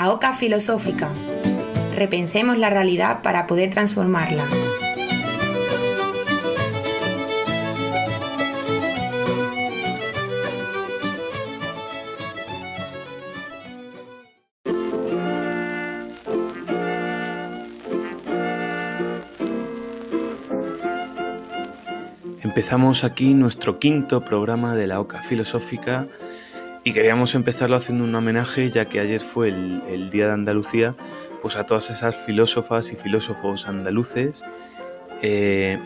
La Oca Filosófica. Repensemos la realidad para poder transformarla. Empezamos aquí nuestro quinto programa de la Oca Filosófica y queríamos empezarlo haciendo un homenaje, ya que ayer fue el, Día de Andalucía, pues a todas esas filósofas y filósofos andaluces eh,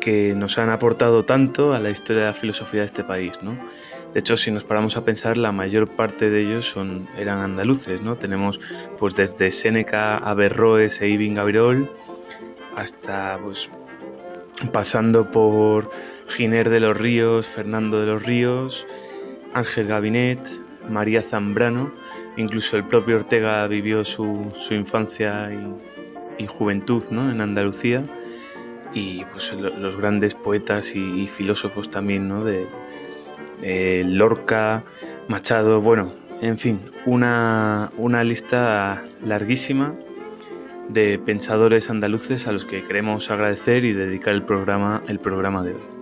que nos han aportado tanto a la historia de la filosofía de este país, ¿no? De hecho, si nos paramos a pensar, la mayor parte de ellos son, eran andaluces, ¿no? Tenemos pues desde Séneca, Averroes e Ibn Gabirol hasta pues pasando por Giner de los Ríos, Fernando de los Ríos, Ángel Gabinet, María Zambrano, incluso el propio Ortega vivió su, infancia y, juventud en Andalucía, y pues los grandes poetas y, filósofos también ¿no? de, Lorca, Machado, bueno, en fin, una, una lista larguísima de pensadores andaluces a los que queremos agradecer y dedicar el programa, el programa de hoy.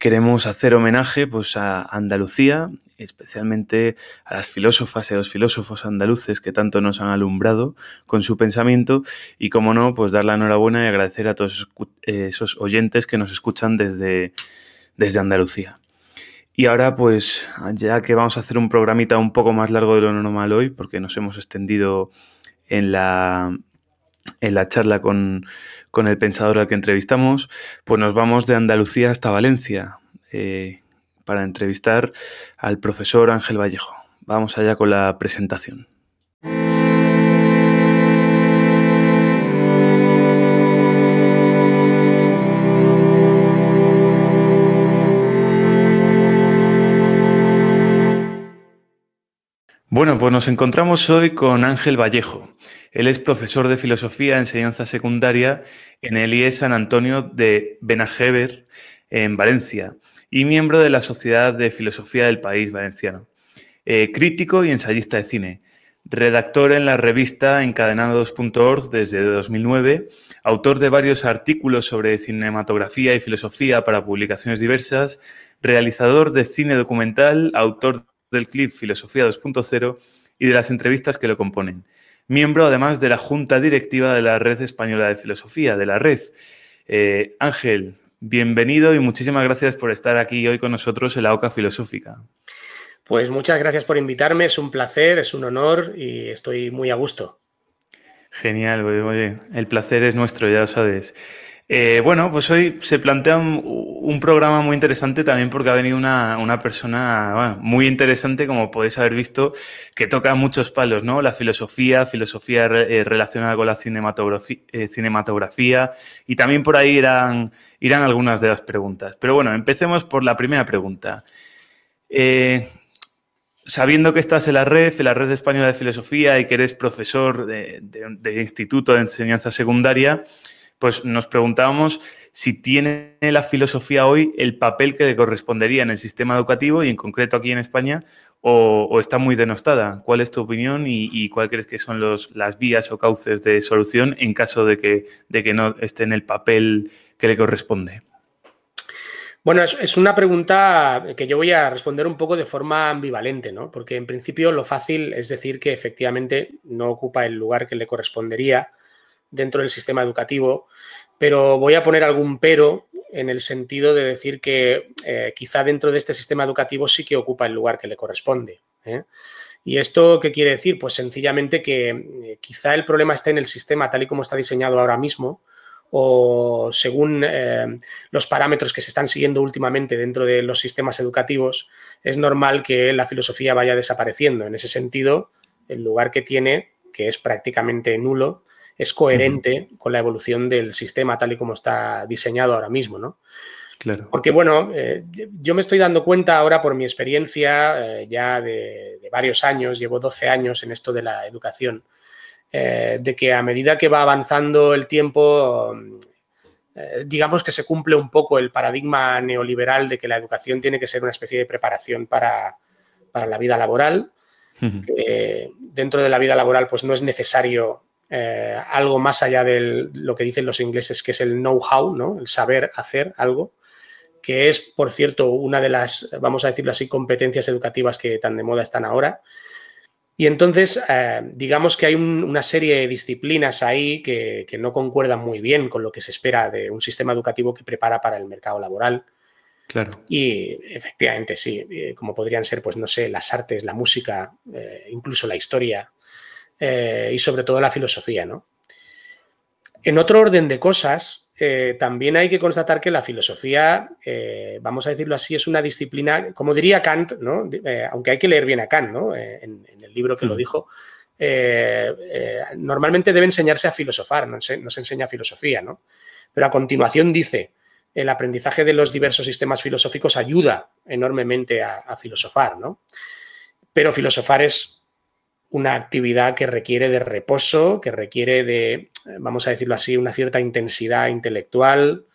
queremos hacer homenaje pues, a Andalucía, especialmente a las filósofas y a los filósofos andaluces que tanto nos han alumbrado con su pensamiento y, como no, pues dar la enhorabuena y agradecer a todos esos oyentes que nos escuchan desde, desde Andalucía. Y ahora, pues, ya que vamos a hacer un programita un poco más largo de lo normal hoy, porque nos hemos extendido en la, en la charla con, el pensador al que entrevistamos, pues nos vamos de Andalucía hasta Valencia eh, para entrevistar al profesor Ángel Vallejo. Vamos allá con la presentación. Bueno, pues nos encontramos hoy con Ángel Vallejo. Él es profesor de filosofía de enseñanza secundaria en el IE San Antonio de Benajever, en Valencia, y miembro de la Sociedad de Filosofía del País Valenciano. Eh, crítico y ensayista de cine. Redactor en la revista encadenados.org desde 2009, autor de varios artículos sobre cinematografía y filosofía para publicaciones diversas, realizador de cine documental, autor del clip Filosofía 2.0 y de las entrevistas que lo componen. Miembro además de la Junta Directiva de la Red Española de Filosofía, de la REF. Eh, Ángel, bienvenido y muchísimas gracias por estar aquí hoy con nosotros en la OCA Filosófica. Pues muchas gracias por invitarme, es un placer, es un honor y estoy muy a gusto. Genial, el placer es nuestro, ya lo sabes. Eh, bueno, pues hoy se plantea un, programa muy interesante también porque ha venido una, persona muy interesante, como podéis haber visto, que toca muchos palos, ¿no? La filosofía, filosofía eh, relacionada con la cinematografía, eh, cinematografía, y también por ahí irán, irán algunas de las preguntas. Pero bueno, empecemos por la primera pregunta. sabiendo que estás en la red, en la red española de filosofía y que eres profesor de, de Instituto de Enseñanza Secundaria, pues nos preguntábamos si tiene la filosofía hoy el papel que le correspondería en el sistema educativo y en concreto aquí en España o, está muy denostada. ¿Cuál es tu opinión y, cuál crees que son las vías o cauces de solución en caso de que, de que no esté en el papel que le corresponde? Bueno, es, una pregunta que yo voy a responder un poco de forma ambivalente, ¿no? Porque en principio lo fácil es decir que efectivamente no ocupa el lugar que le correspondería dentro del sistema educativo, pero voy a poner algún pero en el sentido de decir que eh, quizá dentro de este sistema educativo sí que ocupa el lugar que le corresponde. ¿eh? ¿Y esto qué quiere decir? Pues sencillamente que eh, quizá el problema esté en el sistema tal y como está diseñado ahora mismo o según los parámetros que se están siguiendo últimamente dentro de los sistemas educativos, es normal que la filosofía vaya desapareciendo. En ese sentido, el lugar que tiene, que es prácticamente nulo, es coherente con la evolución del sistema tal y como está diseñado ahora mismo, ¿no? Claro. Porque, bueno, eh, yo me estoy dando cuenta ahora por mi experiencia eh, ya de, varios años, llevo 12 años en esto de la educación, eh, de que a medida que va avanzando el tiempo, digamos que se cumple un poco el paradigma neoliberal de que la educación tiene que ser una especie de preparación para, la vida laboral. que dentro de la vida laboral, pues no es necesario eh, algo más allá de lo que dicen los ingleses, que es el know-how, ¿no? el saber hacer algo, que es, por cierto, una de las, vamos a decirlo así, competencias educativas que tan de moda están ahora. Y entonces, eh, digamos que hay una serie de disciplinas ahí que, no concuerdan muy bien con lo que se espera de un sistema educativo que prepara para el mercado laboral. Claro. Y efectivamente, sí, eh, como podrían ser, pues no sé, las artes, la música, incluso la historia, eh, y sobre todo la filosofía. ¿no? En otro orden de cosas, eh, también hay que constatar que la filosofía, eh, vamos a decirlo así, es una disciplina, como diría Kant, ¿no? aunque hay que leer bien a Kant ¿no? en, el libro que lo hmm. dijo, normalmente debe enseñarse a filosofar, no se, enseña filosofía, ¿no? Pero a continuación dice, el aprendizaje de los diversos sistemas filosóficos ayuda enormemente a, a filosofar, ¿no? Pero filosofar es una actividad que requiere de reposo, que requiere de, vamos a decirlo así, una cierta intensidad intelectual,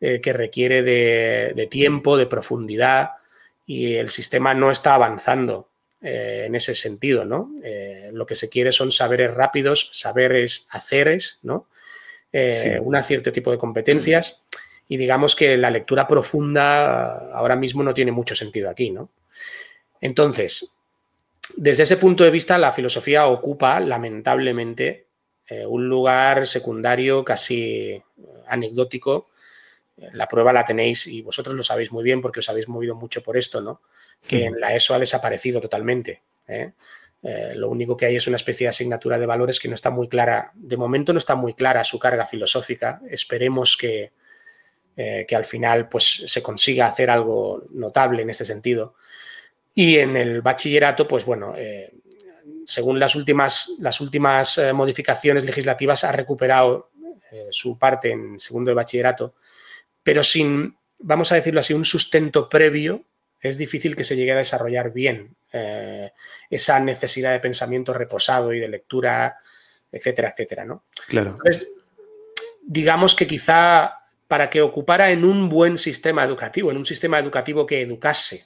eh, que requiere de, tiempo, de profundidad, y el sistema no está avanzando eh, en ese sentido, ¿no? Eh, lo que se quiere son saberes rápidos, saberes haceres, ¿no? Un cierto tipo de competencias, y digamos que la lectura profunda ahora mismo no tiene mucho sentido aquí, ¿no? Entonces, desde ese punto de vista, la filosofía ocupa, lamentablemente, eh, un lugar secundario casi eh, anecdótico. La prueba la tenéis y vosotros lo sabéis muy bien porque os habéis movido mucho por esto, ¿no? Que en la ESO ha desaparecido totalmente. ¿eh? lo único que hay es una especie de asignatura de valores que no está muy clara. De momento no está muy clara su carga filosófica. Esperemos que, que al final pues, se consiga hacer algo notable en este sentido. Y en el bachillerato, pues bueno, eh, según las últimas, las últimas eh, modificaciones legislativas, ha recuperado eh, su parte en segundo de bachillerato, pero sin, vamos a decirlo así, un sustento previo, es difícil que se llegue a desarrollar bien esa necesidad de pensamiento reposado y de lectura, etcétera, etcétera, ¿no? Claro. Entonces, digamos que quizá para que ocupara en un buen sistema educativo, en un sistema educativo que educase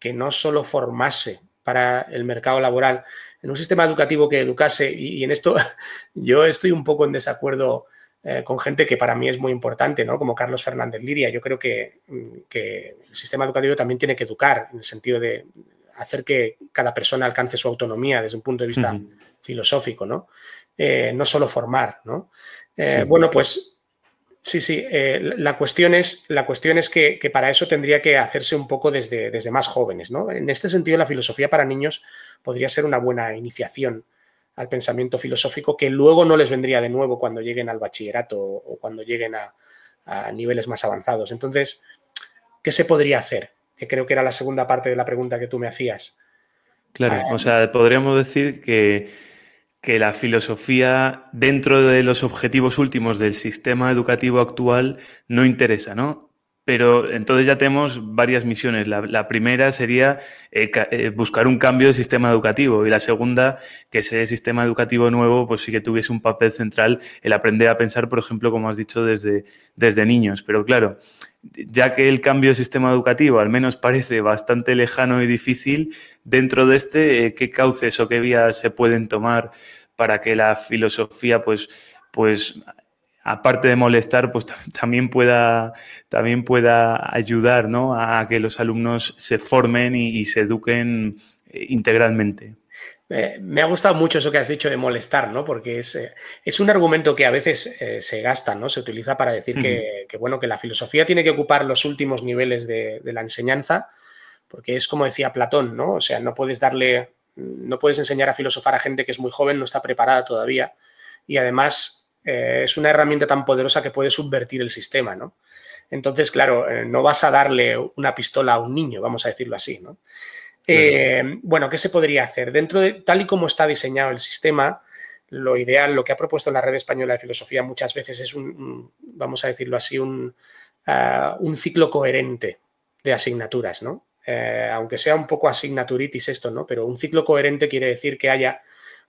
que no solo formase para el mercado laboral, en un sistema educativo que educase, y, en esto yo estoy un poco en desacuerdo eh, con gente que para mí es muy importante, ¿no? Como Carlos Fernández Liria. Yo creo que, el sistema educativo también tiene que educar, en el sentido de hacer que cada persona alcance su autonomía desde un punto de vista filosófico, ¿no? Eh, no solo formar, ¿no? Eh, bueno, pues Sí, sí. Eh, la, cuestión es, la cuestión es que, para eso tendría que hacerse un poco desde, desde, más jóvenes. ¿no? En este sentido, la filosofía para niños podría ser una buena iniciación al pensamiento filosófico que luego no les vendría de nuevo cuando lleguen al bachillerato o cuando lleguen a, niveles más avanzados. Entonces, ¿qué se podría hacer? Que creo que era la segunda parte de la pregunta que tú me hacías. Claro, ah, o sea, podríamos decir que, que la filosofía dentro de los objetivos últimos del sistema educativo actual no interesa, ¿no? Pero entonces ya tenemos varias misiones. La, primera sería eh, eh, buscar un cambio de sistema educativo y la segunda, que ese sistema educativo nuevo pues sí que tuviese un papel central el aprender a pensar, por ejemplo, como has dicho, desde, desde niños. Pero claro, ya que el cambio de sistema educativo al menos parece bastante lejano y difícil, dentro de este, eh, ¿qué cauces o qué vías se pueden tomar para que la filosofía pues pues aparte de molestar, pues también pueda, también pueda ayudar ¿no? a que los alumnos se formen y, se eduquen eh, integralmente. me ha gustado mucho eso que has dicho de molestar, ¿no? Porque es, eh, es un argumento que a veces eh, se gasta, ¿no? Se utiliza para decir que, bueno, que la filosofía tiene que ocupar los últimos niveles de, de, la enseñanza, porque es como decía Platón, ¿no? O sea, no puedes darle, no puedes enseñar a filosofar a gente que es muy joven, no está preparada todavía, y además eh, es una herramienta tan poderosa que puede subvertir el sistema, ¿no? Entonces, claro, eh, no vas a darle una pistola a un niño, vamos a decirlo así, ¿no? Eh, bueno, ¿qué se podría hacer? Dentro de tal y como está diseñado el sistema, lo ideal, lo que ha propuesto la Red Española de Filosofía muchas veces es un, vamos a decirlo así, un, ah, un ciclo coherente de asignaturas, ¿no? aunque sea un poco asignaturitis esto, ¿no? Pero un ciclo coherente quiere decir que haya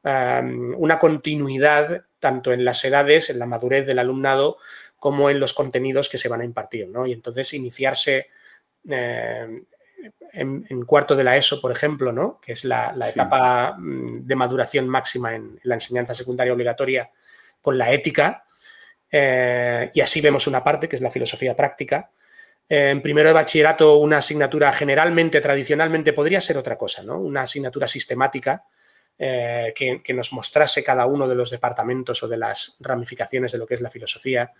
una continuidad tanto en las edades, en la madurez del alumnado, como en los contenidos que se van a impartir. ¿no? Y entonces iniciarse eh, en, cuarto de la ESO, por ejemplo, ¿no? que es la, etapa mm, de maduración máxima en, la enseñanza secundaria obligatoria, con la ética, eh, y así vemos una parte que es la filosofía práctica. Eh, en primero de bachillerato, una asignatura generalmente, tradicionalmente, podría ser otra cosa, ¿no? Una asignatura sistemática, eh, que, nos mostrase cada uno de los departamentos o de las ramificaciones de lo que es la filosofía.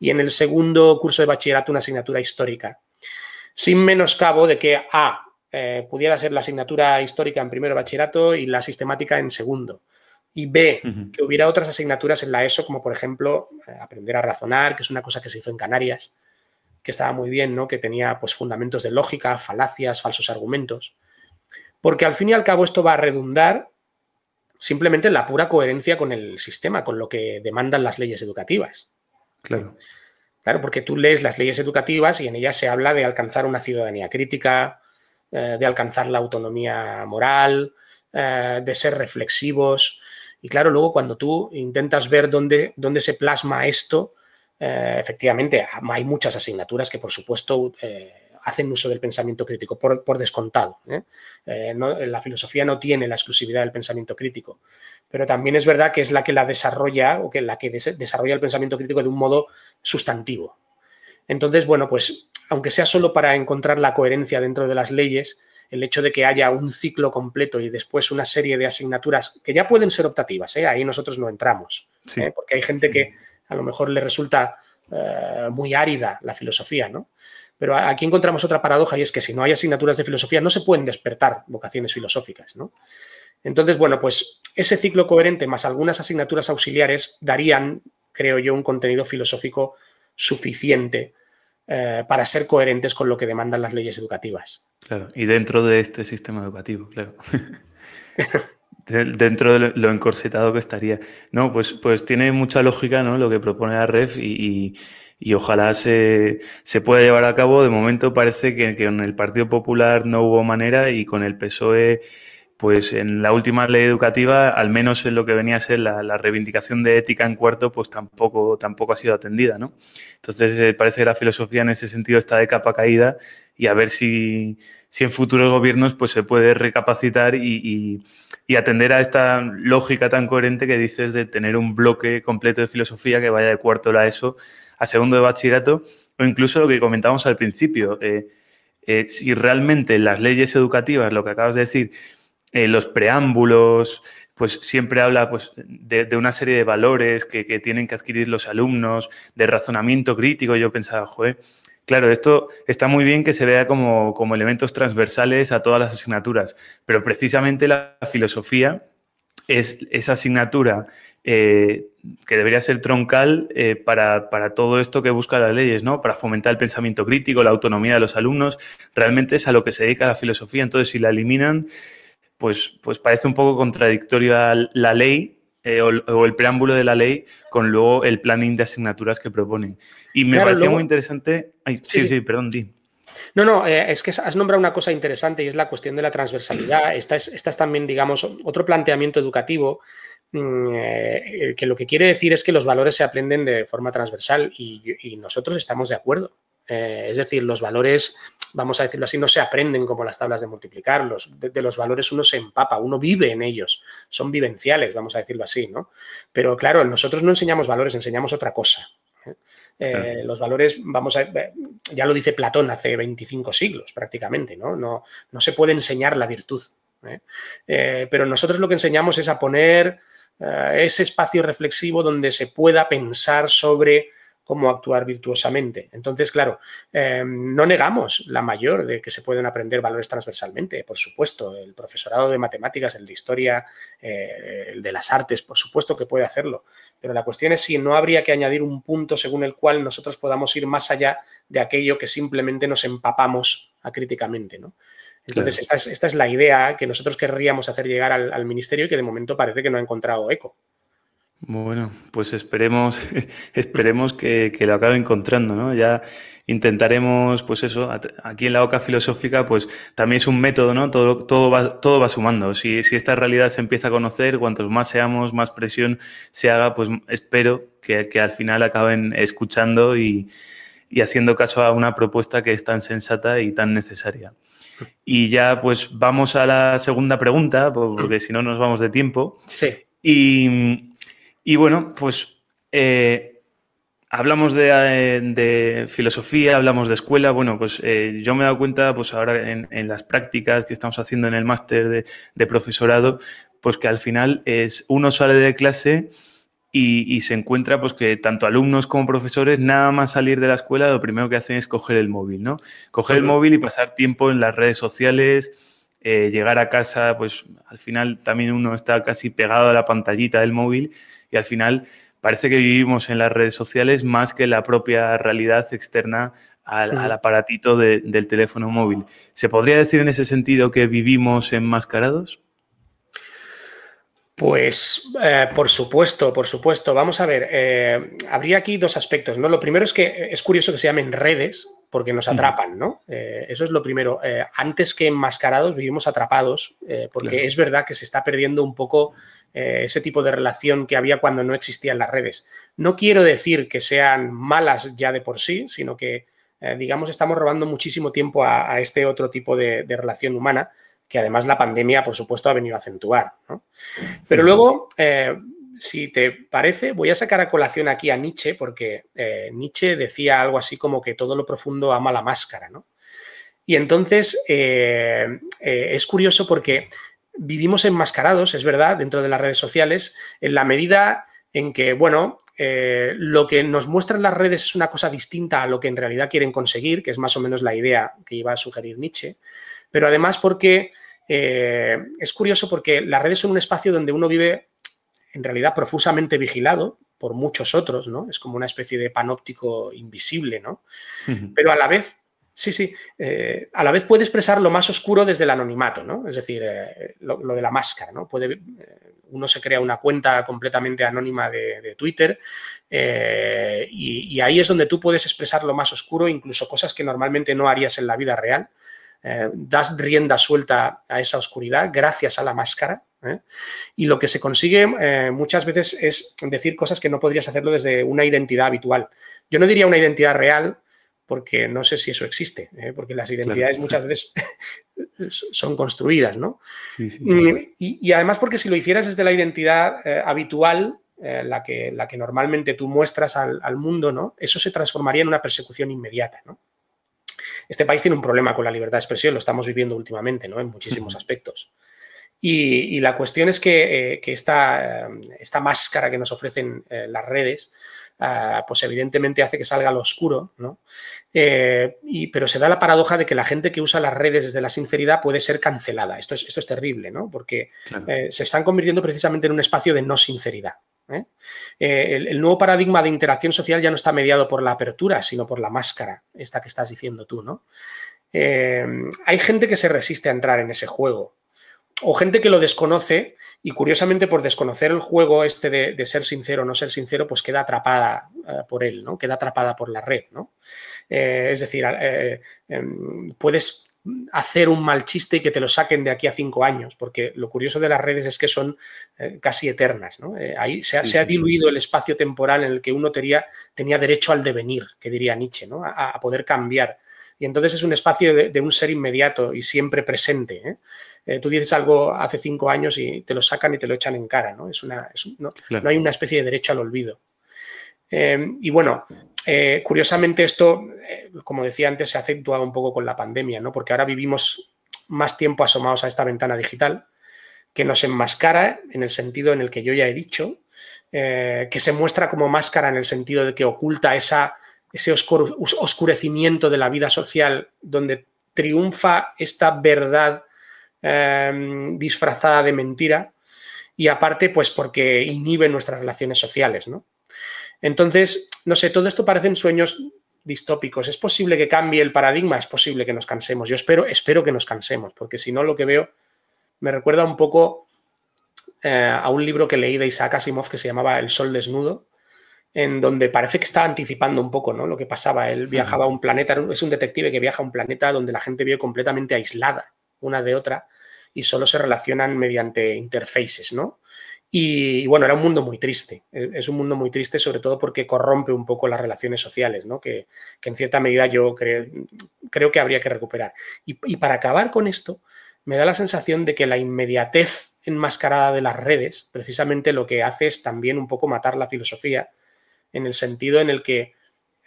Y en el segundo curso de bachillerato una asignatura histórica. Sin menoscabo de que A eh, pudiera ser la asignatura histórica en primero de bachillerato y la sistemática en segundo. Y B, que hubiera otras asignaturas en la ESO, como por ejemplo eh, aprender a razonar, que es una cosa que se hizo en Canarias, que estaba muy bien, ¿no? que tenía pues, fundamentos de lógica, falacias, falsos argumentos. Porque al fin y al cabo esto va a redundar simplemente la pura coherencia con el sistema, con lo que demandan las leyes educativas. Claro. Claro, porque tú lees las leyes educativas y en ellas se habla de alcanzar una ciudadanía crítica, eh, de alcanzar la autonomía moral, eh, de ser reflexivos. Y claro, luego cuando tú intentas ver dónde, dónde se plasma esto, eh, efectivamente hay muchas asignaturas que por supuesto hacen uso del pensamiento crítico, por, descontado. ¿eh? Eh, la filosofía no tiene la exclusividad del pensamiento crítico, pero también es verdad que es la que la desarrolla o que la que desarrolla el pensamiento crítico de un modo sustantivo. Entonces, bueno, pues aunque sea solo para encontrar la coherencia dentro de las leyes, el hecho de que haya un ciclo completo y después una serie de asignaturas que ya pueden ser optativas, ¿eh? ahí nosotros no entramos, porque hay gente que a lo mejor le resulta muy árida la filosofía, ¿no? Pero aquí encontramos otra paradoja y es que si no hay asignaturas de filosofía no se pueden despertar vocaciones filosóficas, ¿no? Entonces, bueno, pues ese ciclo coherente más algunas asignaturas auxiliares darían, creo yo, un contenido filosófico suficiente eh, para ser coherentes con lo que demandan las leyes educativas. Claro, y dentro de este sistema educativo, claro. dentro de lo encorsetado que estaría. No, pues, pues tiene mucha lógica ¿no? lo que propone la REF y y ojalá se, se, pueda llevar a cabo. De momento parece que, que con el Partido Popular no hubo manera y con el PSOE pues en la última ley educativa, al menos en lo que venía a ser la, reivindicación de ética en cuarto, pues tampoco, tampoco ha sido atendida, ¿no? Entonces eh, parece que la filosofía en ese sentido está de capa caída y a ver si, si en futuros gobiernos pues se puede recapacitar y, atender a esta lógica tan coherente que dices de tener un bloque completo de filosofía que vaya de cuarto a ESO a segundo de bachillerato o incluso lo que comentábamos al principio. Eh, eh, si realmente las leyes educativas, lo que acabas de decir, eh, los preámbulos, pues siempre habla pues, de, una serie de valores que, tienen que adquirir los alumnos, de razonamiento crítico. Yo pensaba, joder, claro, esto está muy bien que se vea como, elementos transversales a todas las asignaturas, pero precisamente la filosofía es esa asignatura eh, que debería ser troncal eh, para, todo esto que busca las leyes, ¿no? Para fomentar el pensamiento crítico, la autonomía de los alumnos, realmente es a lo que se dedica la filosofía. Entonces, si la eliminan, pues, pues parece un poco contradictoria la ley eh, o, el preámbulo de la ley con luego el planning de asignaturas que proponen. Y me parecía muy interesante. sí, sí, perdón, di. No, no, es que has nombrado una cosa interesante y es la cuestión de la transversalidad. Esta es, esta es también, digamos, otro planteamiento educativo Mm, eh, que lo que quiere decir es que los valores se aprenden de forma transversal y, nosotros estamos de acuerdo. Eh, es decir, los valores, vamos a decirlo así, no se aprenden como las tablas de multiplicar. Los, de, los valores uno se empapa, uno vive en ellos. Son vivenciales, vamos a decirlo así, ¿no? Pero claro, nosotros no enseñamos valores, enseñamos otra cosa. ¿eh? Los valores, vamos a ya lo dice Platón hace 25 siglos prácticamente, ¿no? No, no se puede enseñar la virtud. pero nosotros lo que enseñamos es a poner eh, ese espacio reflexivo donde se pueda pensar sobre cómo actuar virtuosamente. Entonces, claro, eh, no negamos la mayor de que se pueden aprender valores transversalmente, por supuesto. El profesorado de matemáticas, el de historia, eh, el de las artes, por supuesto que puede hacerlo. Pero la cuestión es si no habría que añadir un punto según el cual nosotros podamos ir más allá de aquello que simplemente nos empapamos acríticamente, ¿no? Entonces, esta, es, la idea que nosotros querríamos hacer llegar al, ministerio y que de momento parece que no ha encontrado eco. Bueno, pues esperemos, esperemos que, lo acabe encontrando, ¿no? Ya intentaremos, pues eso, aquí en la OCA filosófica, pues también es un método, ¿no? Todo, todo, va, todo va sumando. Si, esta realidad se empieza a conocer, cuantos más seamos, más presión se haga, pues espero que, al final acaben escuchando y, y haciendo caso a una propuesta que es tan sensata y tan necesaria. Y ya pues vamos a la segunda pregunta, porque si no nos vamos de tiempo. Sí. Y, bueno, pues eh, hablamos de, filosofía, hablamos de escuela. Bueno, pues eh, yo me he dado cuenta, pues ahora en, las prácticas que estamos haciendo en el máster de, de profesorado, pues que al final es uno sale de clase y, se encuentra pues que tanto alumnos como profesores, nada más salir de la escuela, lo primero que hacen es coger el móvil, ¿no? Coger el móvil y pasar tiempo en las redes sociales, eh, llegar a casa, pues al final también uno está casi pegado a la pantallita del móvil y al final parece que vivimos en las redes sociales más que la propia realidad externa al, aparatito del teléfono móvil. ¿Se podría decir en ese sentido que vivimos enmascarados? Pues eh, por supuesto, por supuesto. Vamos a ver, eh, habría aquí dos aspectos, ¿no? Lo primero es que es curioso que se llamen redes porque nos atrapan, ¿no? Eh, eso es lo primero. antes que enmascarados vivimos atrapados porque es verdad que se está perdiendo un poco ese tipo de relación que había cuando no existían las redes. No quiero decir que sean malas ya de por sí, sino que, digamos, estamos robando muchísimo tiempo a, este otro tipo de relación humana que además la pandemia, por supuesto, ha venido a acentuar. Pero luego, eh, si te parece, voy a sacar a colación aquí a Nietzsche, porque eh, Nietzsche decía algo así como que todo lo profundo ama la máscara. ¿no? Y entonces eh, es curioso porque vivimos enmascarados, es verdad, dentro de las redes sociales, en la medida en que, bueno, lo que nos muestran las redes es una cosa distinta a lo que en realidad quieren conseguir, que es más o menos la idea que iba a sugerir Nietzsche pero además porque eh, es curioso porque las redes son un espacio donde uno vive en realidad profusamente vigilado por muchos otros, ¿no? Es como una especie de panóptico invisible, ¿no? Pero a la vez, sí, sí, eh, a la vez puede expresar lo más oscuro desde el anonimato, ¿no? Es decir, eh, lo, de la máscara, ¿no? Puede, uno se crea una cuenta completamente anónima de, Twitter y, y, ahí es donde tú puedes expresar lo más oscuro, incluso cosas que normalmente no harías en la vida real. Eh, das rienda suelta a esa oscuridad gracias a la máscara. ¿eh? Y lo que se consigue eh, muchas veces es decir cosas que no podrías hacerlo desde una identidad habitual. Yo no diría una identidad real, porque no sé si eso existe, porque las identidades muchas veces son construidas, ¿no? Y, además porque si lo hicieras desde la identidad habitual, la, que, la que normalmente tú muestras al, al, mundo, ¿no? Eso se transformaría en una persecución inmediata, ¿no? Este país tiene un problema con la libertad de expresión, lo estamos viviendo últimamente, ¿no? En muchísimos aspectos. Y, la cuestión es que, eh, esta, esta, máscara que nos ofrecen eh, las redes ah, pues evidentemente hace que salga lo oscuro, ¿no? Eh, y, pero se da la paradoja de que la gente que usa las redes desde la sinceridad puede ser cancelada. Esto es, esto es terrible, ¿no? Porque eh, se están convirtiendo precisamente en un espacio de no sinceridad. El, el, nuevo paradigma de interacción social ya no está mediado por la apertura, sino por la máscara, esta que estás diciendo tú, ¿no? hay gente que se resiste a entrar en ese juego o gente que lo desconoce y curiosamente por desconocer el juego este de, ser sincero o no ser sincero, pues queda atrapada eh, por él, ¿no? Queda atrapada por la red, ¿no? Eh, es decir, eh, em, puedes hacer un mal chiste y que te lo saquen de aquí a cinco años, porque lo curioso de las redes es que son casi eternas, ¿no? ahí se ha, diluido el espacio temporal en el que uno tenía, tenía derecho al devenir, que diría Nietzsche, ¿no? A, poder cambiar. Y entonces es un espacio de, un ser inmediato y siempre presente. Eh, tú dices algo hace cinco años y te lo sacan y te lo echan en cara, ¿no? Es una, no, hay una especie de derecho al olvido. Y bueno, eh, curiosamente esto, eh, como decía antes, se ha acentuado un poco con la pandemia, ¿no? Porque ahora vivimos más tiempo asomados a esta ventana digital que nos enmascara en el sentido en el que yo ya he dicho, que se muestra como máscara en el sentido de que oculta ese oscurecimiento de la vida social donde triunfa esta verdad Em, disfrazada de mentira y aparte, pues porque inhibe nuestras relaciones sociales, ¿no? Entonces, no sé, todo esto parecen sueños distópicos. ¿Es posible que cambie el paradigma? Es posible que nos cansemos. Yo espero, espero que nos cansemos, porque si no, lo que veo me recuerda un poco eh, a un libro que leí de Isaac Asimov que se llamaba El Sol Desnudo, en donde parece que estaba anticipando un poco ¿no? lo que pasaba. Él viajaba a un planeta, es un detective que viaja a un planeta donde la gente vive completamente aislada una de otra y solo se relacionan mediante interfaces, ¿no? Y, bueno, era un mundo muy triste. E, es un mundo muy triste, sobre todo porque corrompe un poco las relaciones sociales, ¿no? Que, en cierta medida yo creo que habría que recuperar. Y, para acabar con esto, me da la sensación de que la inmediatez enmascarada de las redes, precisamente lo que hace es también un poco matar la filosofía, en el sentido en el que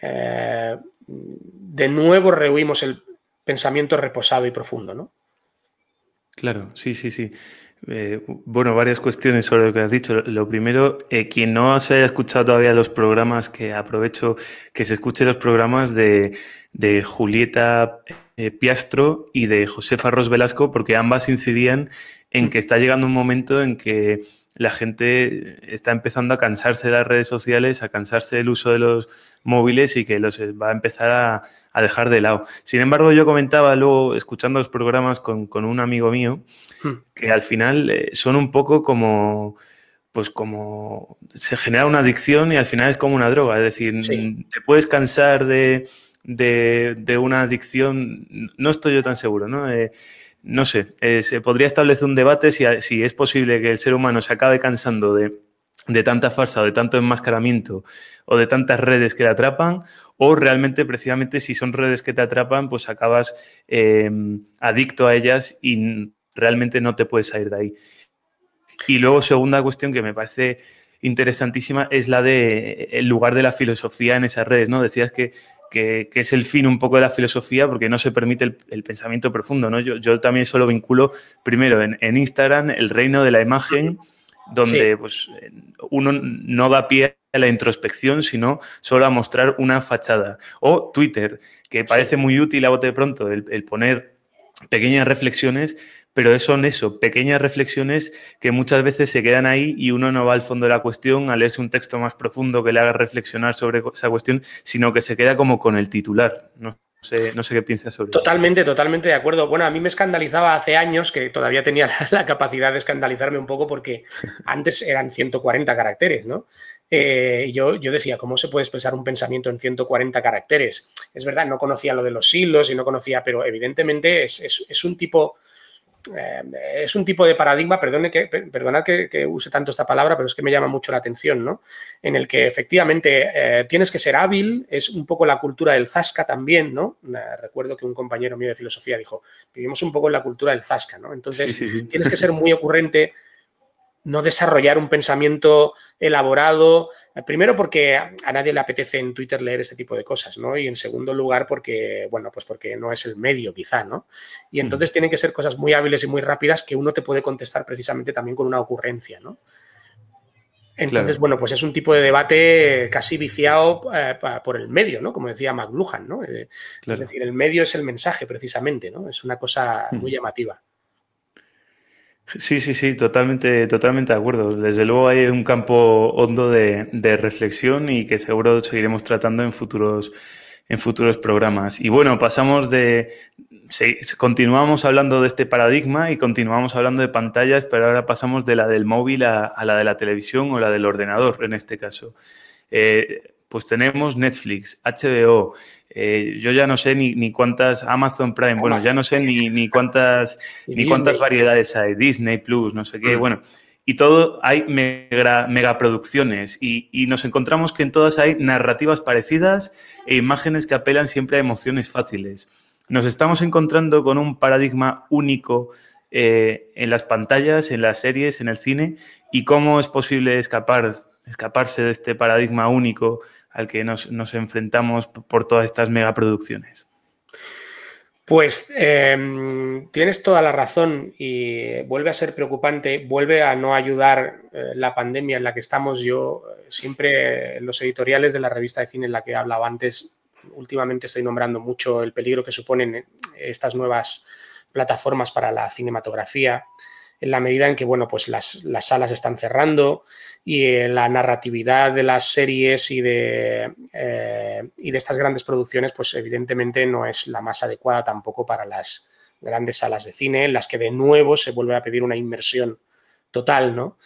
eh, de nuevo rehuimos el pensamiento reposado y profundo, ¿no? Claro, sí, sí, sí. Eh, bueno, varias cuestiones sobre lo que has dicho. Lo primero, eh, quien no se haya escuchado todavía los programas, que aprovecho que se escuche los programas de, Julieta eh, Piastro y de José Farros Velasco, porque ambas incidían en que está llegando un momento en que la gente está empezando a cansarse de las redes sociales, a cansarse del uso de los móviles y que los va a empezar a, dejar de lado. Sin embargo, yo comentaba luego, escuchando los programas con, un amigo mío, hmm. que al final eh, son un poco como pues como se genera una adicción y al final es como una droga. Es decir, te puedes cansar de, una adicción, no estoy yo tan seguro, ¿no? Eh, no sé, eh, se podría establecer un debate si, si, es posible que el ser humano se acabe cansando de, tanta farsa o de tanto enmascaramiento o de tantas redes que le atrapan, o realmente precisamente si son redes que te atrapan, pues acabas em, adicto a ellas y realmente no te puedes salir de ahí. Y luego, segunda cuestión que me parece interesantísima es la de el lugar de la filosofía en esas redes, ¿no? Decías que que, es el fin un poco de la filosofía porque no se permite el, pensamiento profundo. ¿no? Yo, yo, también solo vinculo primero en, Instagram el reino de la imagen, donde pues, uno no da pie a la introspección, sino solo a mostrar una fachada. O Twitter, que parece muy útil a bote de pronto el, el poner pequeñas reflexiones, pero son eso, pequeñas reflexiones que muchas veces se quedan ahí y uno no va al fondo de la cuestión a leerse un texto más profundo que le haga reflexionar sobre esa cuestión, sino que se queda como con el titular. ¿no? sé, no sé qué piensas sobre Totalmente, totalmente de acuerdo. Bueno, a mí me escandalizaba hace años, que todavía tenía la, capacidad de escandalizarme un poco porque antes eran 140 caracteres, ¿no? Eh, yo, yo decía, ¿cómo se puede expresar un pensamiento en 140 caracteres? Es verdad, no conocía lo de los hilos y no conocía, pero evidentemente es, es un tipo eh, es un tipo de paradigma, perdone que, perdonad que, use tanto esta palabra, pero es que me llama mucho la atención, ¿no? En el que efectivamente eh, tienes que ser hábil, es un poco la cultura del zasca también, ¿no? recuerdo que un compañero mío de filosofía dijo, vivimos un poco en la cultura del zasca, ¿no? Entonces tienes que ser muy ocurrente, no desarrollar un pensamiento elaborado, eh, primero porque a nadie le apetece en Twitter leer este tipo de cosas, ¿no? Y en segundo lugar porque, bueno, pues porque no es el medio quizá, ¿no? Y entonces tienen que ser cosas muy hábiles y muy rápidas que uno te puede contestar precisamente también con una ocurrencia, ¿no? Entonces, bueno, pues es un tipo de debate casi viciado eh, por el medio, ¿no? Como decía McLuhan, ¿no? Eh, es decir, el medio es el mensaje, precisamente, ¿no? Es una cosa muy llamativa. Sí, sí, sí, totalmente, totalmente de acuerdo. Desde luego hay un campo hondo de, reflexión y que seguro seguiremos tratando en futuros, en futuros programas. Y bueno, pasamos de, continuamos hablando de este paradigma y continuamos hablando de pantallas, pero ahora pasamos de la del móvil a, la de la televisión o la del ordenador, en este caso. Eh, pues tenemos Netflix, HBO, eh, yo ya no sé ni, cuántas, Amazon Prime, bueno, ya no sé ni, ni cuántas, ni cuántas variedades hay, Disney Plus, no sé qué, mm. bueno. Y todo hay mega, megaproducciones y, y, nos encontramos que en todas hay narrativas parecidas e imágenes que apelan siempre a emociones fáciles nos estamos encontrando con un paradigma único eh, en las pantallas, en las series, en el cine, y cómo es posible escapar, escaparse de este paradigma único al que nos, enfrentamos por todas estas megaproducciones. Pues em, tienes toda la razón y vuelve a ser preocupante, vuelve a no ayudar eh, la pandemia en la que estamos. Yo eh, siempre en los editoriales de la revista de cine en la que he hablado antes últimamente estoy nombrando mucho el peligro que suponen estas nuevas plataformas para la cinematografía, en la medida en que, bueno, pues las, salas están cerrando y eh, la narratividad de las series y de, eh, y de estas grandes producciones, pues evidentemente no es la más adecuada tampoco para las grandes salas de cine, en las que de nuevo se vuelve a pedir una inmersión total, ¿no?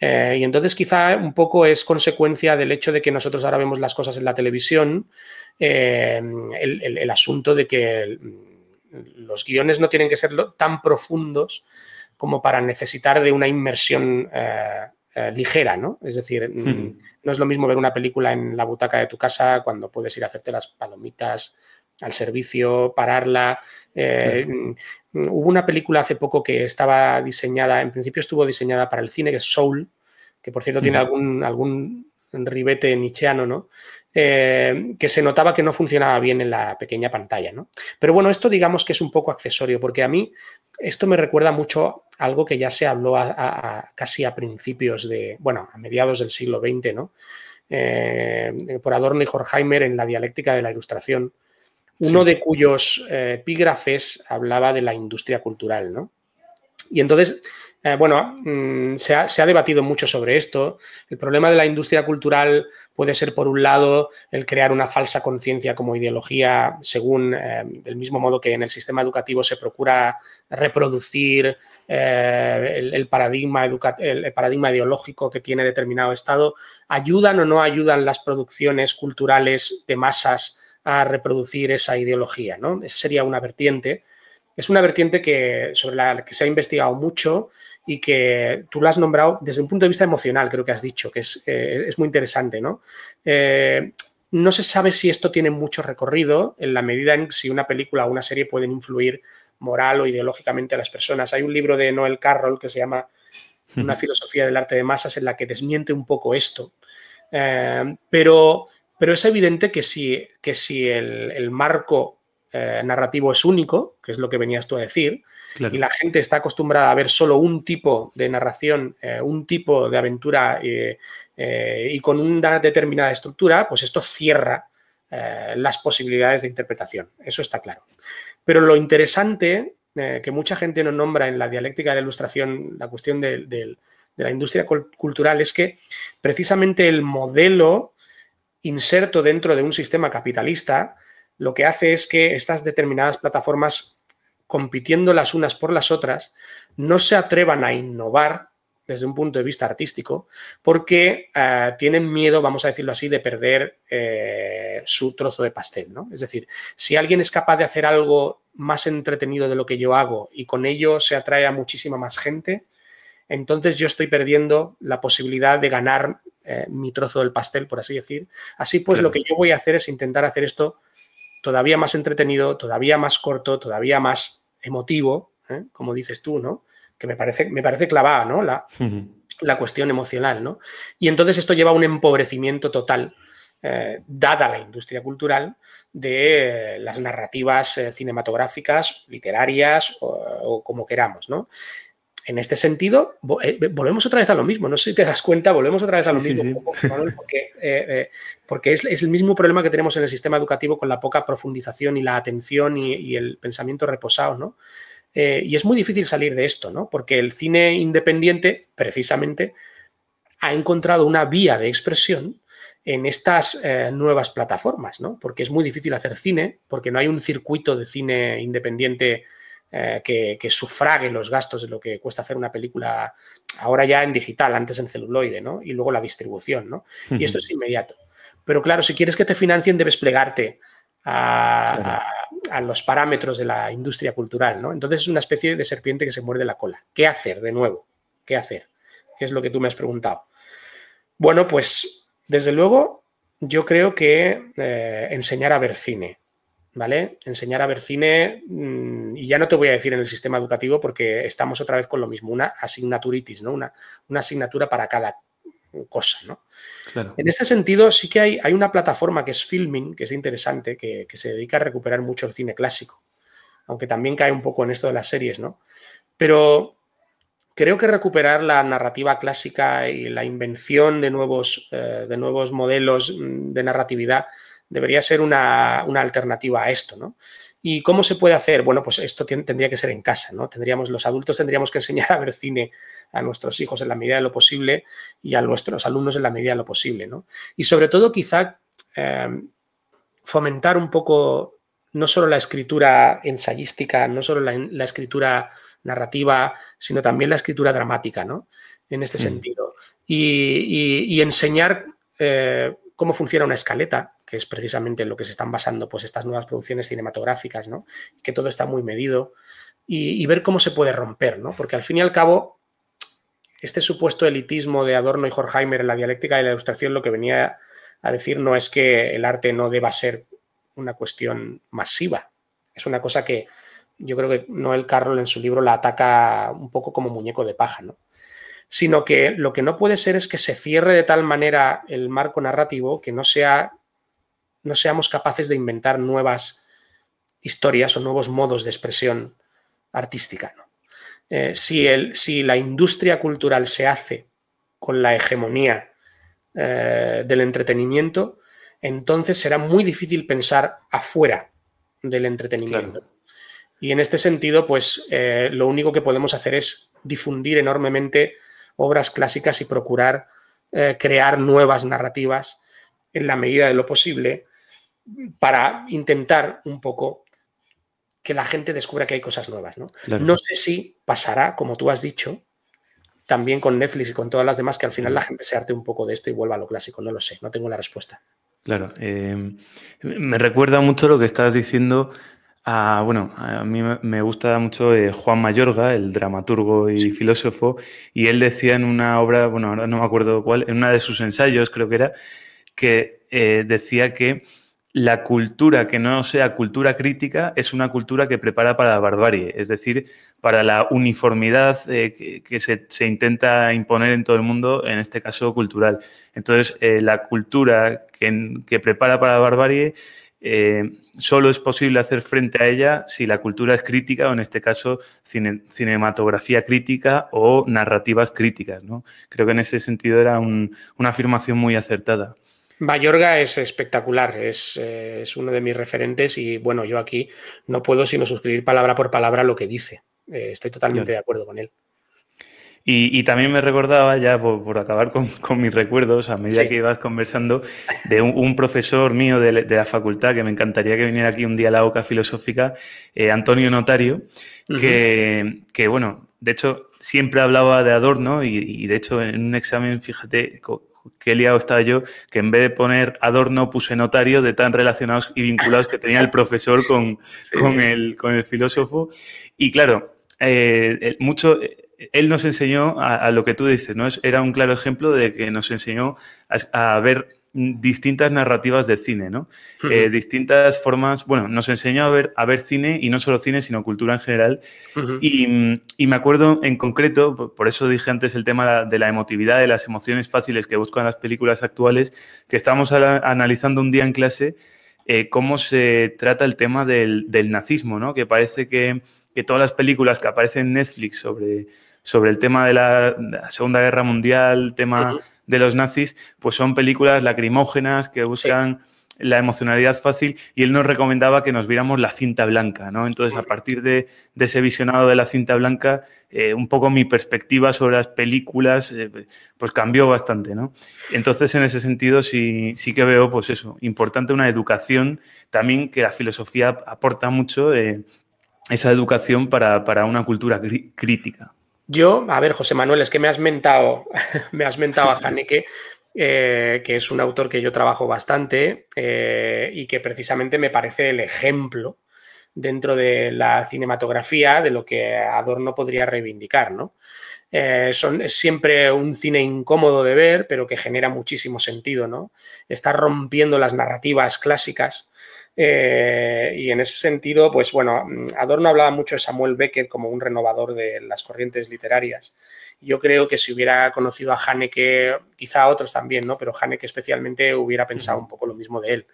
Eh, y entonces quizá un poco es consecuencia del hecho de que nosotros ahora vemos las cosas en la televisión, eh, el, asunto de que los guiones no tienen que ser tan profundos como para necesitar de una inmersión eh, ligera, ¿no? Es decir, mm, hmm. no es lo mismo ver una película en la butaca de tu casa cuando puedes ir a hacerte las palomitas al servicio, pararla. Mm, hubo una película hace poco que estaba diseñada, en principio estuvo diseñada para el cine, que es Soul, que por cierto tiene algún, algún ribete nicheano, ¿no? Eh, que se notaba que no funcionaba bien en la pequeña pantalla, ¿no? Pero bueno, esto digamos que es un poco accesorio, porque a mí esto me recuerda mucho a algo que ya se habló casi a principios de, bueno, a mediados del siglo XX, ¿no? Eh, por Adorno y Horkheimer en la dialéctica de la ilustración, uno de cuyos eh, epígrafes hablaba de la industria cultural, ¿no? Y entonces, eh, bueno, mm, se, ha, debatido mucho sobre esto. El problema de la industria cultural puede ser, por un lado, el crear una falsa conciencia como ideología, según eh, del mismo modo que en el sistema educativo se procura reproducir el, paradigma el paradigma ideológico que tiene determinado Estado. ¿Ayudan o no ayudan las producciones culturales de masas? a reproducir esa ideología, ¿no? Esa sería una vertiente. Es una vertiente que, sobre la que se ha investigado mucho y que tú la has nombrado desde un punto de vista emocional, creo que has dicho, que es, eh, muy interesante, ¿no? Eh, no se sabe si esto tiene mucho recorrido en la medida en si una película o una serie pueden influir moral o ideológicamente a las personas. Hay un libro de Noel Carroll que se llama Una filosofía del arte de masas en la que desmiente un poco esto. Eh, pero pero es evidente que si, que si el, marco eh, narrativo es único, que es lo que venías tú a decir, y la gente está acostumbrada a ver solo un tipo de narración, eh, un tipo de aventura eh, y con una determinada estructura, pues esto cierra las posibilidades de interpretación. Eso está claro. Pero lo interesante que mucha gente no nombra en la dialéctica de la ilustración, la cuestión de la industria cultural, es que precisamente el modelo inserto dentro de un sistema capitalista, lo que hace es que estas determinadas plataformas, compitiendo las unas por las otras, no se atrevan a innovar desde un punto de vista artístico, porque eh, tienen miedo, vamos a decirlo así, de perder eh, su trozo de pastel. ¿no? Es decir, si alguien es capaz de hacer algo más entretenido de lo que yo hago y con ello se atrae a muchísima más gente, entonces yo estoy perdiendo la posibilidad de ganar eh, mi trozo del pastel, por así decir. Así pues, lo que yo voy a hacer es intentar hacer esto todavía más entretenido, todavía más corto, todavía más emotivo, ¿eh? como dices tú, ¿no? Que me parece, me parece clavada, ¿no? La, la cuestión emocional, ¿no? Y entonces esto lleva a un empobrecimiento total, eh, dada la industria cultural, de las narrativas cinematográficas, literarias o, o, como queramos, ¿no? En este sentido, eh, volvemos otra vez a lo mismo. No sé si te das cuenta, volvemos otra vez a lo mismo. porque, es, el mismo problema que tenemos en el sistema educativo con la poca profundización y la atención y, el pensamiento reposado, ¿no? y es muy difícil salir de esto, ¿no? Porque el cine independiente, precisamente, ha encontrado una vía de expresión en estas eh, nuevas plataformas, ¿no? Porque es muy difícil hacer cine, porque no hay un circuito de cine independiente eh, que, sufrague los gastos de lo que cuesta hacer una película ahora ya en digital, antes en celuloide, ¿no? Y luego la distribución, ¿no? Y esto es inmediato. Pero claro, si quieres que te financien, debes plegarte a, a, los parámetros de la industria cultural, ¿no? Entonces es una especie de serpiente que se muerde la cola. ¿Qué hacer de nuevo? ¿Qué hacer? ¿Qué es lo que tú me has preguntado? Bueno, pues desde luego yo creo que eh, enseñar a ver cine, ¿vale? Enseñar a ver cine, mm, y ya no te voy a decir en el sistema educativo porque estamos otra vez con lo mismo, una asignaturitis, ¿no? Una, una asignatura para cada cosa, ¿no? En este sentido, sí que hay, hay, una plataforma que es Filming, que es interesante, que, que, se dedica a recuperar mucho el cine clásico, aunque también cae un poco en esto de las series, ¿no? Pero creo que recuperar la narrativa clásica y la invención de nuevos, eh, de nuevos modelos mm, de narratividad debería ser una, alternativa a esto, ¿no? ¿Y cómo se puede hacer? Bueno, pues esto tendría que ser en casa, ¿no? Tendríamos, los adultos tendríamos que enseñar a ver cine a nuestros hijos en la medida de lo posible y a nuestros alumnos en la medida de lo posible, ¿no? Y sobre todo, quizá em, fomentar un poco no solo la escritura ensayística, no solo la escritura narrativa, sino también la escritura dramática, ¿no? En este mm. sentido. Y, enseñar eh, cómo funciona una escaleta, que es precisamente en lo que se están basando pues, estas nuevas producciones cinematográficas, ¿no? Que todo está muy medido. Y, ver cómo se puede romper, ¿no? Porque al fin y al cabo, este supuesto elitismo de Adorno y Horkheimer en la dialéctica de la ilustración lo que venía a decir no es que el arte no deba ser una cuestión masiva. Es una cosa que yo creo que Noel Carroll en su libro la ataca un poco como muñeco de paja, ¿no? Sino que lo que no puede ser es que se cierre de tal manera el marco narrativo que no, sea, no seamos capaces de inventar nuevas historias o nuevos modos de expresión artística. Eh, si, el, si, la industria cultural se hace con la hegemonía eh, del entretenimiento, entonces será muy difícil pensar afuera del entretenimiento. Y en este sentido, pues eh, lo único que podemos hacer es difundir enormemente obras clásicas y procurar eh, crear nuevas narrativas en la medida de lo posible para intentar un poco que la gente descubra que hay cosas nuevas. ¿no? no sé si pasará, como tú has dicho, también con Netflix y con todas las demás, que al final la gente se arte un poco de esto y vuelva a lo clásico. No lo sé, no tengo la respuesta. Claro, eh, me recuerda mucho lo que estabas diciendo Ah, bueno, a mí me gusta mucho eh, Juan Mayorga, el dramaturgo y filósofo, y él decía en una obra, bueno, ahora no me acuerdo cuál, en una de sus ensayos creo que era, que eh, decía que la cultura que no sea cultura crítica es una cultura que prepara para la barbarie, es decir, para la uniformidad eh, que, se, intenta imponer en todo el mundo, en este caso cultural. Entonces, la cultura que, que prepara para la barbarie eh, solo es posible hacer frente a ella si la cultura es crítica o en este caso cinematografía crítica o narrativas críticas. ¿no? Creo que en ese sentido era una afirmación muy acertada. Mayorga es espectacular, es, eh, es, uno de mis referentes y bueno, yo aquí no puedo sino suscribir palabra por palabra lo que dice. Eh, estoy totalmente de acuerdo con él. Y, también me recordaba, ya por, acabar con, mis recuerdos, a medida que ibas conversando, de un, profesor mío de, la facultad que me encantaría que viniera aquí un día a la OCA filosófica, eh, Antonio Notario, que, bueno, de hecho, siempre hablaba de Adorno y, de hecho en un examen, fíjate, qué liado estaba yo, que en vez de poner Adorno puse Notario de tan relacionados y vinculados que tenía el profesor con, con, el, con el filósofo. Y claro, eh, mucho él nos enseñó a, lo que tú dices, ¿no? Era un claro ejemplo de que nos enseñó a, ver distintas narrativas de cine, ¿no? Eh, distintas formas, bueno, nos enseñó a ver, a ver cine y no solo cine, sino cultura en general. y, me acuerdo en concreto, por eso dije antes el tema de la emotividad, de las emociones fáciles que buscan las películas actuales, que estábamos analizando un día en clase eh, cómo se trata el tema del, nazismo, ¿no? Que parece que, que, todas las películas que aparecen en Netflix sobre, sobre el tema de la, Segunda Guerra Mundial, tema de los nazis, pues son películas lacrimógenas que buscan la emocionalidad fácil y él nos recomendaba que nos viéramos la cinta blanca, ¿no? Entonces, a partir de, ese visionado de la cinta blanca, eh, un poco mi perspectiva sobre las películas, eh, pues cambió bastante, ¿no? Entonces, en ese sentido, sí, sí que veo, pues eso, importante una educación, también que la filosofía aporta mucho de esa educación para, una cultura crítica. Yo, a ver, José Manuel, es que me has mentado, me has mentado a Haneke eh, que es un autor que yo trabajo bastante eh, y que precisamente me parece el ejemplo dentro de la cinematografía de lo que Adorno podría reivindicar, ¿no? Eh, son, es siempre un cine incómodo de ver, pero que genera muchísimo sentido, ¿no? Está rompiendo las narrativas clásicas y en ese sentido, pues bueno, Adorno hablaba mucho de Samuel Beckett como un renovador de las corrientes literarias yo creo que si hubiera conocido a Haneke, quizá a otros también, ¿no? Pero Haneke especialmente hubiera pensado un poco lo mismo de él.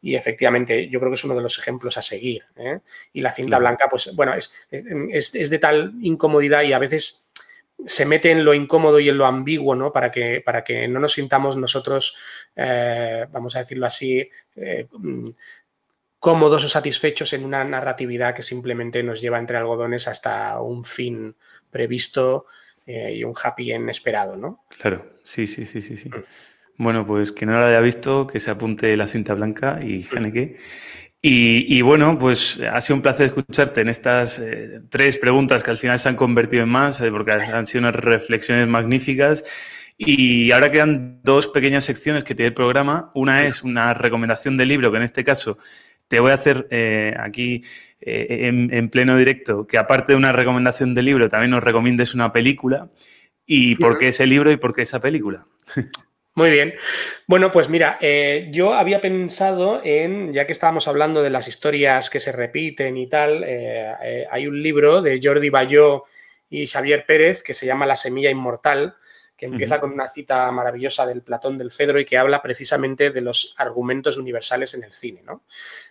Y efectivamente, yo creo que es uno de los ejemplos a seguir. ¿eh? Y la cinta blanca, pues bueno, es, es, de tal incomodidad y a veces se mete en lo incómodo y en lo ambiguo, ¿no? Para que, para que no nos sintamos nosotros, eh, vamos a decirlo así, eh, cómodos o satisfechos en una narratividad que simplemente nos lleva entre algodones hasta un fin previsto eh, y un happy end esperado, ¿no? Claro, sí, sí, sí, sí, sí. Mm. Bueno, pues que no lo haya visto, que se apunte la cinta blanca y Haneke. Y, y, bueno, pues ha sido un placer escucharte en estas eh, tres preguntas que al final se han convertido en más, eh, porque han sido unas reflexiones magníficas. Y ahora quedan dos pequeñas secciones que tiene el programa. Una es una recomendación de libro, que en este caso te voy a hacer aquí eh, en, pleno directo que aparte de una recomendación de libro, también nos recomiendes una película. ¿Y por qué ese libro y por qué esa película? Muy bien. Bueno, pues mira, eh, yo había pensado en, ya que estábamos hablando de las historias que se repiten y tal, eh, hay un libro de Jordi Bayó y Xavier Pérez que se llama La semilla inmortal, que empieza con una cita maravillosa del Platón del Fedro y que habla precisamente de los argumentos universales en el cine, ¿no?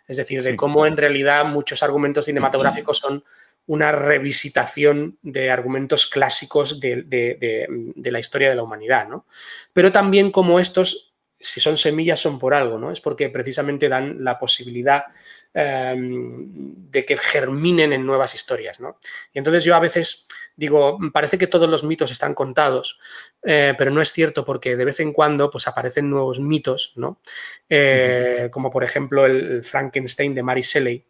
Es decir, de cómo en realidad muchos argumentos cinematográficos son una revisitación de argumentos clásicos de, la historia de la humanidad, ¿no? Pero también como estos, si son semillas, son por algo, ¿no? Es porque precisamente dan la posibilidad em, de que germinen en nuevas historias, ¿no? Y entonces yo a veces digo, parece que todos los mitos están contados, eh, pero no es cierto porque de vez en cuando pues, aparecen nuevos mitos, ¿no? Eh, como por ejemplo el Frankenstein de Mary Shelley,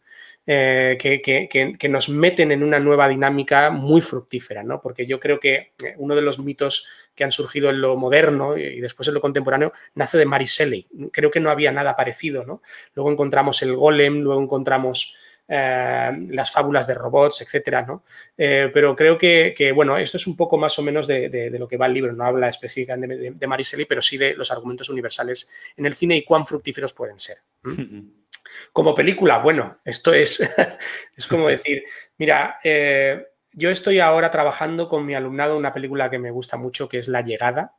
eh, que, nos meten en una nueva dinámica muy fructífera, ¿no? Porque yo creo que uno de los mitos que han surgido en lo moderno y después en lo contemporáneo nace de Mary Shelley. Creo que no había nada parecido, ¿no? Luego encontramos el golem, luego encontramos eh, las fábulas de robots, etcétera, ¿no? Eh, pero creo que, bueno, esto es un poco más o menos de, lo que va el libro, no habla específicamente de, de Mariseli, pero sí de los argumentos universales en el cine y cuán fructíferos pueden ser. Como película, bueno, esto es, es como decir, mira, eh, yo estoy ahora trabajando con mi alumnado una película que me gusta mucho, que es La Llegada,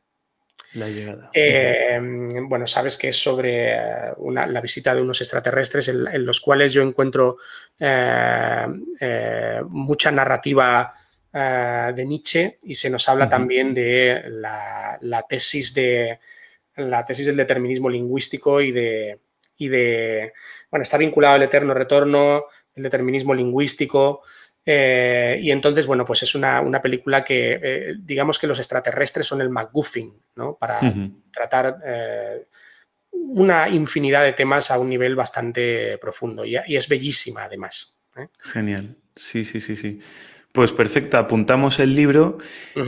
la llegada. Eh, bueno, sabes que es sobre eh, la visita de unos extraterrestres en, los cuales yo encuentro eh, mucha narrativa de Nietzsche y se nos habla también de la, tesis de la tesis del determinismo lingüístico y de, y de bueno, está vinculado al eterno retorno, el determinismo lingüístico. Eh, y entonces, bueno, pues es una, película que, eh, digamos que los extraterrestres son el MacGuffin, ¿no? Para tratar eh, una infinidad de temas a un nivel bastante profundo. Y, y es bellísima, además. Genial. Sí, sí, sí, sí. Pues perfecto, apuntamos el libro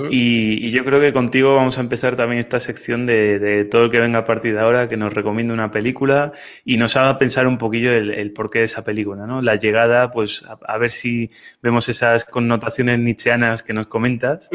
y, yo creo que contigo vamos a empezar también esta sección de, todo el que venga a partir de ahora, que nos recomienda una película y nos haga pensar un poquillo el, porqué de esa película, ¿no? La llegada, pues a, ver si vemos esas connotaciones nietzscheanas que nos comentas.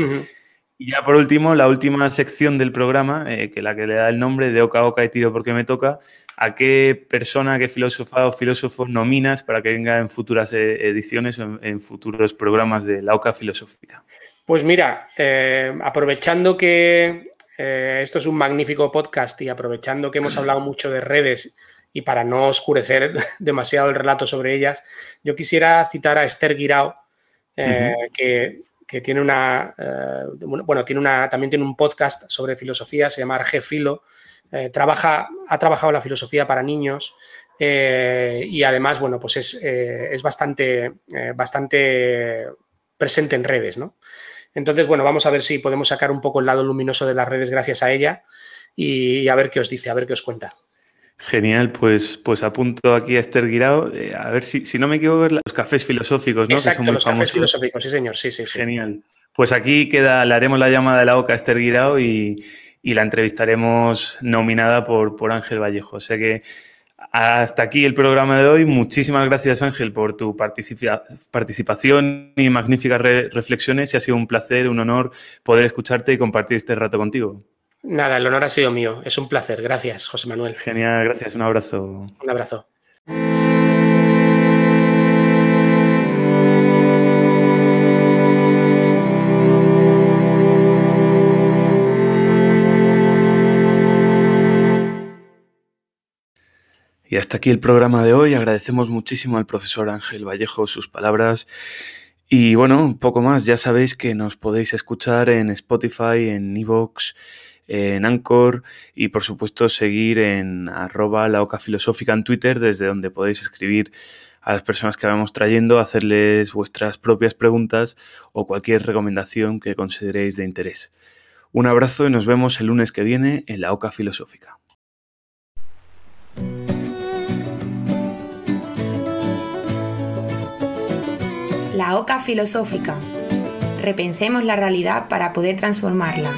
Y ya por último, la última sección del programa, eh, que la que le da el nombre de Oca Oca y Tiro porque me toca, ¿A qué persona, qué filósofa o filósofo nominas para que venga en futuras eh, ediciones o en, futuros programas de la OCA filosófica? Pues mira, eh, aprovechando que eh, esto es un magnífico podcast y aprovechando que hemos hablado mucho de redes y para no oscurecer demasiado el relato sobre ellas, yo quisiera citar a Esther Guirao, que que tiene una, eh, bueno, tiene una, también tiene un podcast sobre filosofía, se llama Argefilo. Eh, trabaja, ha trabajado la filosofía para niños y además, bueno, pues es, es bastante, bastante presente en redes, ¿no? Entonces, bueno, vamos a ver si podemos sacar un poco el lado luminoso de las redes gracias a ella y, a ver qué os dice, a ver qué os cuenta. Genial, pues, pues apunto aquí a Esther Guirao. Eh, a ver si, si no me equivoco, los cafés filosóficos, ¿no? Exacto, los cafés filosóficos, sí, señor, sí, sí, sí. Genial. Pues aquí queda, le haremos la llamada de la boca a Esther Guirao y, la entrevistaremos nominada por, por Ángel Vallejo. O sea que hasta aquí el programa de hoy. Muchísimas gracias, Ángel, por tu participación y magníficas reflexiones. Y ha sido un placer, un honor poder escucharte y compartir este rato contigo. Nada, el honor ha sido mío. Es un placer. Gracias, José Manuel. Genial, gracias. Un abrazo. Un abrazo. Y hasta aquí el programa de hoy. Agradecemos muchísimo al profesor Ángel Vallejo sus palabras. Y bueno, un poco más. Ya sabéis que nos podéis escuchar en Spotify, en Evox, en Anchor y por supuesto seguir en arroba la oca filosófica en Twitter, desde donde podéis escribir a las personas que vamos trayendo, hacerles vuestras propias preguntas o cualquier recomendación que consideréis de interés. Un abrazo y nos vemos el lunes que viene en la Oca Filosófica. La Oca Filosófica. Repensemos la realidad para poder transformarla.